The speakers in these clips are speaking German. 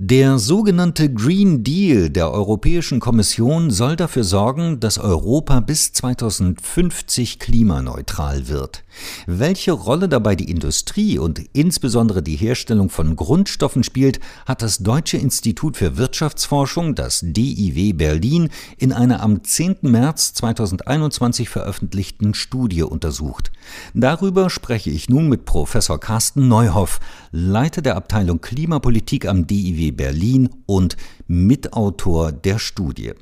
Der sogenannte Green Deal der Europäischen Kommission soll dafür sorgen, dass Europa bis 2050 klimaneutral wird. Welche Rolle dabei die Industrie und insbesondere die Herstellung von Grundstoffen spielt, hat das Deutsche Institut für Wirtschaftsforschung, das DIW Berlin, in einer am 10. März 2021 veröffentlichten Studie untersucht. Darüber spreche ich nun mit Professor Carsten Neuhoff, Leiter der Abteilung Klimapolitik am DIW Berlin und Mitautor der Studie.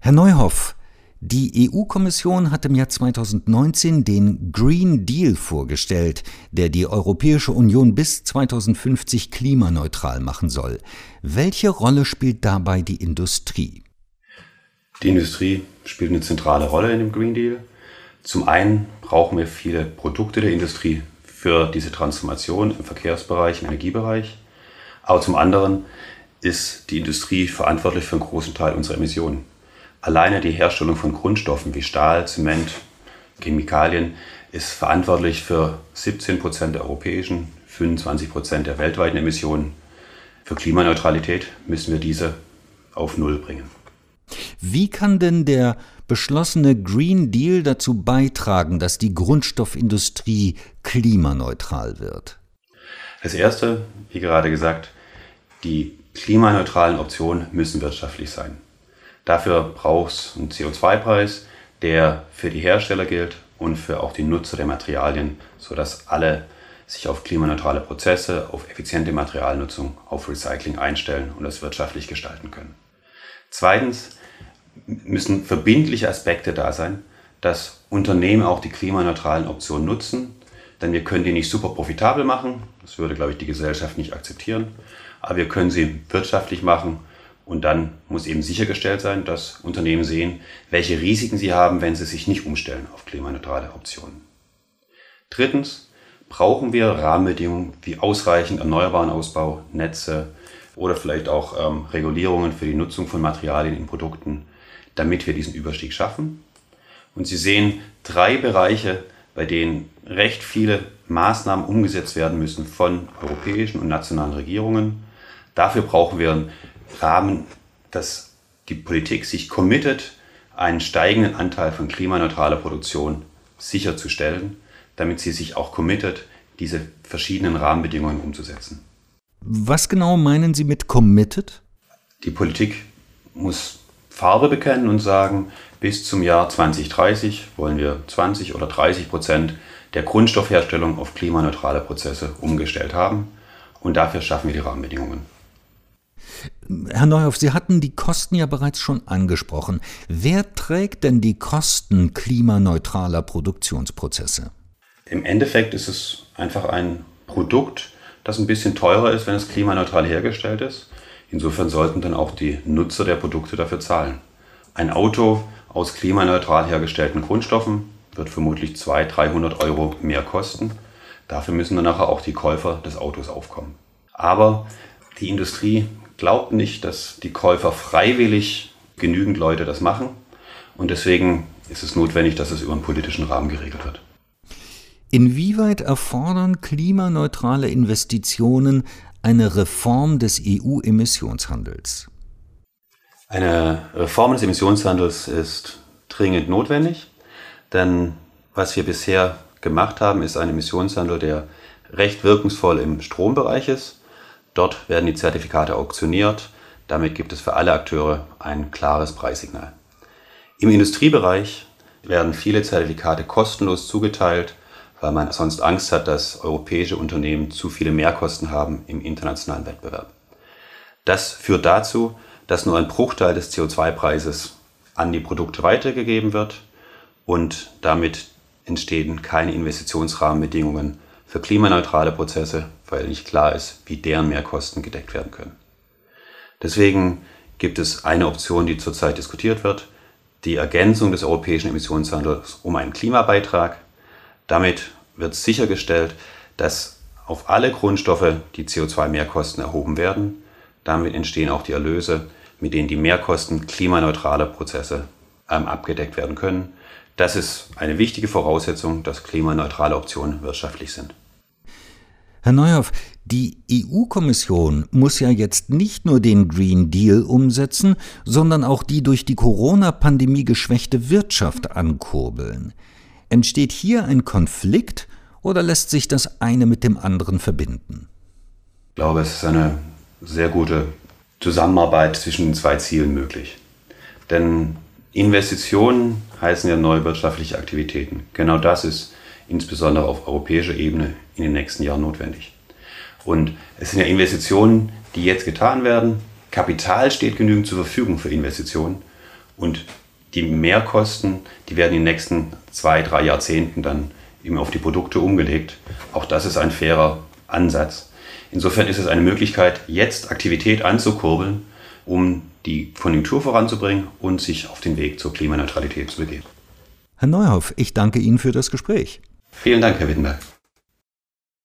Herr Neuhoff, die EU-Kommission hat im Jahr 2019 den Green Deal vorgestellt, der die Europäische Union bis 2050 klimaneutral machen soll. Welche Rolle spielt dabei die Industrie? Die Industrie spielt eine zentrale Rolle in dem Green Deal. Zum einen brauchen wir viele Produkte der Industrie für diese Transformation im Verkehrsbereich, im Energiebereich. Aber zum anderen ist die Industrie verantwortlich für einen großen Teil unserer Emissionen. Alleine die Herstellung von Grundstoffen wie Stahl, Zement, Chemikalien ist verantwortlich für 17 Prozent der europäischen, 25 Prozent der weltweiten Emissionen. Für Klimaneutralität müssen wir diese auf Null bringen. Wie kann denn der beschlossene Green Deal dazu beitragen, dass die Grundstoffindustrie klimaneutral wird? Das Erste, wie gerade gesagt, die klimaneutralen Optionen müssen wirtschaftlich sein. Dafür braucht es einen CO2-Preis, der für die Hersteller gilt und für auch die Nutzer der Materialien, sodass alle sich auf klimaneutrale Prozesse, auf effiziente Materialnutzung, auf Recycling einstellen und das wirtschaftlich gestalten können. Zweitens müssen verbindliche Aspekte da sein, dass Unternehmen auch die klimaneutralen Optionen nutzen, denn wir können die nicht super profitabel machen, das würde, glaube ich, die Gesellschaft nicht akzeptieren, aber wir können sie wirtschaftlich machen und dann muss eben sichergestellt sein, dass Unternehmen sehen, welche Risiken sie haben, wenn sie sich nicht umstellen auf klimaneutrale Optionen. Drittens brauchen wir Rahmenbedingungen wie ausreichend erneuerbaren Ausbau, Netze oder vielleicht auch ähm, Regulierungen für die Nutzung von Materialien in Produkten, damit wir diesen Überstieg schaffen. Und Sie sehen drei Bereiche, bei denen recht viele Maßnahmen umgesetzt werden müssen von europäischen und nationalen Regierungen. Dafür brauchen wir einen Rahmen, dass die Politik sich committet, einen steigenden Anteil von klimaneutraler Produktion sicherzustellen, damit sie sich auch committet, diese verschiedenen Rahmenbedingungen umzusetzen. Was genau meinen Sie mit committed? Die Politik muss Farbe bekennen und sagen, bis zum Jahr 2030 wollen wir 20 oder 30 Prozent der Grundstoffherstellung auf klimaneutrale Prozesse umgestellt haben. Und dafür schaffen wir die Rahmenbedingungen. Herr Neuhoff, Sie hatten die Kosten ja bereits schon angesprochen. Wer trägt denn die Kosten klimaneutraler Produktionsprozesse? Im Endeffekt ist es einfach ein Produkt, das ein bisschen teurer ist, wenn es klimaneutral hergestellt ist. Insofern sollten dann auch die Nutzer der Produkte dafür zahlen. Ein Auto aus klimaneutral hergestellten Grundstoffen wird vermutlich 200, 300 Euro mehr kosten. Dafür müssen dann nachher auch die Käufer des Autos aufkommen. Aber die Industrie glaubt nicht, dass die Käufer freiwillig genügend Leute das machen. Und deswegen ist es notwendig, dass es über einen politischen Rahmen geregelt wird. Inwieweit erfordern klimaneutrale Investitionen eine Reform des EU-Emissionshandels? Eine Reform des Emissionshandels ist dringend notwendig, denn was wir bisher gemacht haben, ist ein Emissionshandel, der recht wirkungsvoll im Strombereich ist. Dort werden die Zertifikate auktioniert. Damit gibt es für alle Akteure ein klares Preissignal. Im Industriebereich werden viele Zertifikate kostenlos zugeteilt, weil man sonst Angst hat, dass europäische Unternehmen zu viele Mehrkosten haben im internationalen Wettbewerb. Das führt dazu, dass nur ein Bruchteil des CO2-Preises an die Produkte weitergegeben wird und damit entstehen keine Investitionsrahmenbedingungen für klimaneutrale Prozesse, weil nicht klar ist, wie deren Mehrkosten gedeckt werden können. Deswegen gibt es eine Option, die zurzeit diskutiert wird, die Ergänzung des europäischen Emissionshandels um einen Klimabeitrag. Damit wird sichergestellt, dass auf alle Grundstoffe die CO2-Mehrkosten erhoben werden. Damit entstehen auch die Erlöse mit denen die Mehrkosten klimaneutraler Prozesse ähm, abgedeckt werden können. Das ist eine wichtige Voraussetzung, dass klimaneutrale Optionen wirtschaftlich sind. Herr Neuhoff, die EU-Kommission muss ja jetzt nicht nur den Green Deal umsetzen, sondern auch die durch die Corona-Pandemie geschwächte Wirtschaft ankurbeln. Entsteht hier ein Konflikt oder lässt sich das eine mit dem anderen verbinden? Ich glaube, es ist eine sehr gute Zusammenarbeit zwischen den zwei Zielen möglich. Denn Investitionen heißen ja neue wirtschaftliche Aktivitäten. Genau das ist insbesondere auf europäischer Ebene in den nächsten Jahren notwendig. Und es sind ja Investitionen, die jetzt getan werden. Kapital steht genügend zur Verfügung für Investitionen. Und die Mehrkosten, die werden in den nächsten zwei, drei Jahrzehnten dann eben auf die Produkte umgelegt. Auch das ist ein fairer Ansatz. Insofern ist es eine Möglichkeit, jetzt Aktivität anzukurbeln, um die Konjunktur voranzubringen und sich auf den Weg zur Klimaneutralität zu begeben. Herr Neuhoff, ich danke Ihnen für das Gespräch. Vielen Dank, Herr Wittenberg.